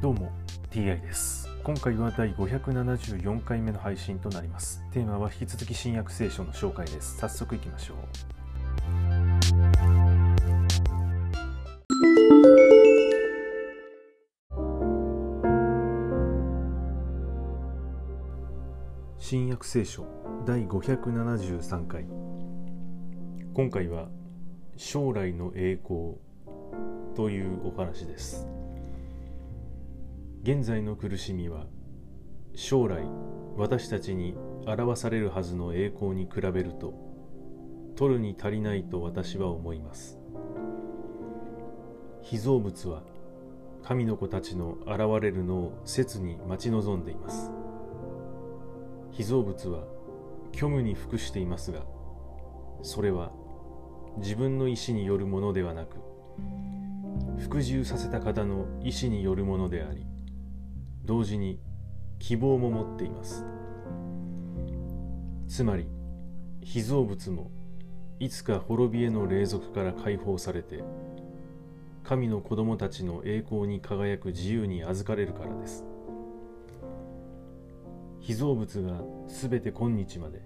どうも TI です。今回は第574回目の配信となります。テーマは引き続き新約聖書の紹介です。早速いきましょう。新約聖書第573回。今回は将来の栄光というお話です。現在の苦しみは将来私たちに表されるはずの栄光に比べると取るに足りないと私は思います。被造物は神の子たちの現れるのを切に待ち望んでいます。被造物は虚無に服していますがそれは自分の意志によるものではなく服従させた方の意志によるものであり同時に希望も持っています。つまり被造物もいつか滅びへの霊俗から解放されて神の子供たちの栄光に輝く自由に預かれるからです。被造物がすべて今日まで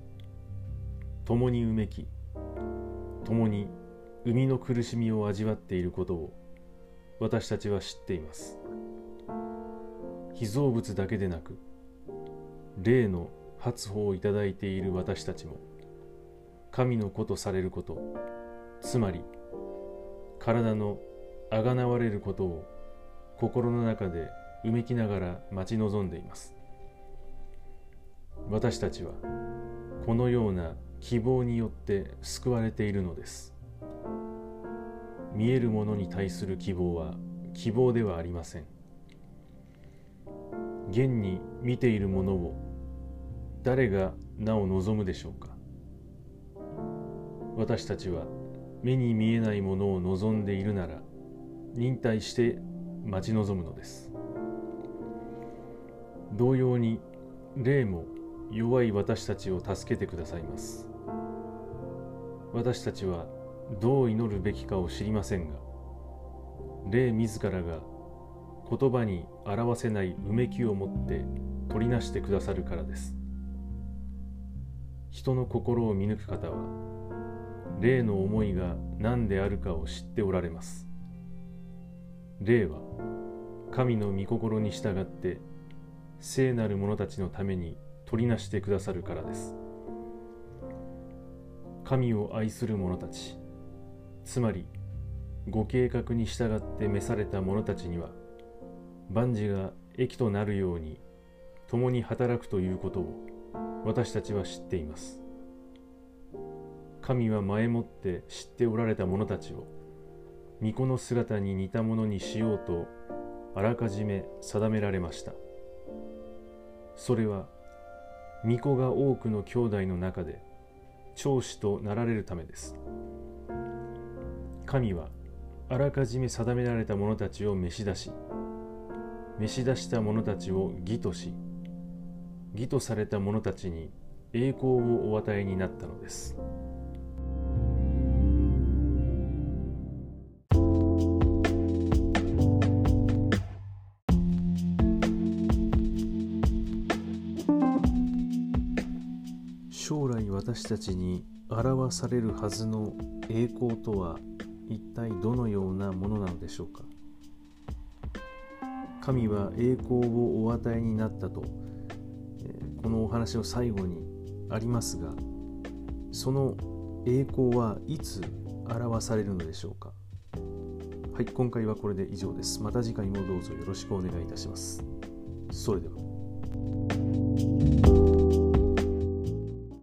共にうめき共に生みの苦しみを味わっていることを私たちは知っています。被造物だけでなく霊の発歩をいただいている私たちも神の子とされることつまり体のあがなわれることを心の中でうめきながら待ち望んでいます。私たちはこのような希望によって救われているのです。見えるものに対する希望は希望ではありません。現に見ているものを誰がなお望むでしょうか？私たちは目に見えないものを望んでいるなら忍耐して待ち望むのです。同様に霊も弱い私たちを助けてくださいます。私たちはどう祈るべきかを知りませんが霊自らが言葉に表せないうめきを持って取りなしてくださるからです。人の心を見抜く方は霊の思いが何であるかを知っておられます。霊は神の御心に従って聖なる者たちのために取りなしてくださるからです。神を愛する者たちつまりご計画に従って召された者たちには万事が益となるように共に働くということを私たちは知っています。神は前もって知っておられた者たちを御子の姿に似たものにしようとあらかじめ定められました。それは御子が多くの兄弟の中で長子となられるためです。神はあらかじめ定められた者たちを召し出し召し出した者たちを義とし義とされた者たちに栄光をお与えになったのです。将来私たちに表されるはずの栄光とは一体どのようなものなのでしょうか？神は栄光をお与えになったと、このお話の最後にありますがその栄光はいつ表されるのでしょうか？はい今回はこれで以上です。また次回もどうぞよろしくお願いいたします。それでは。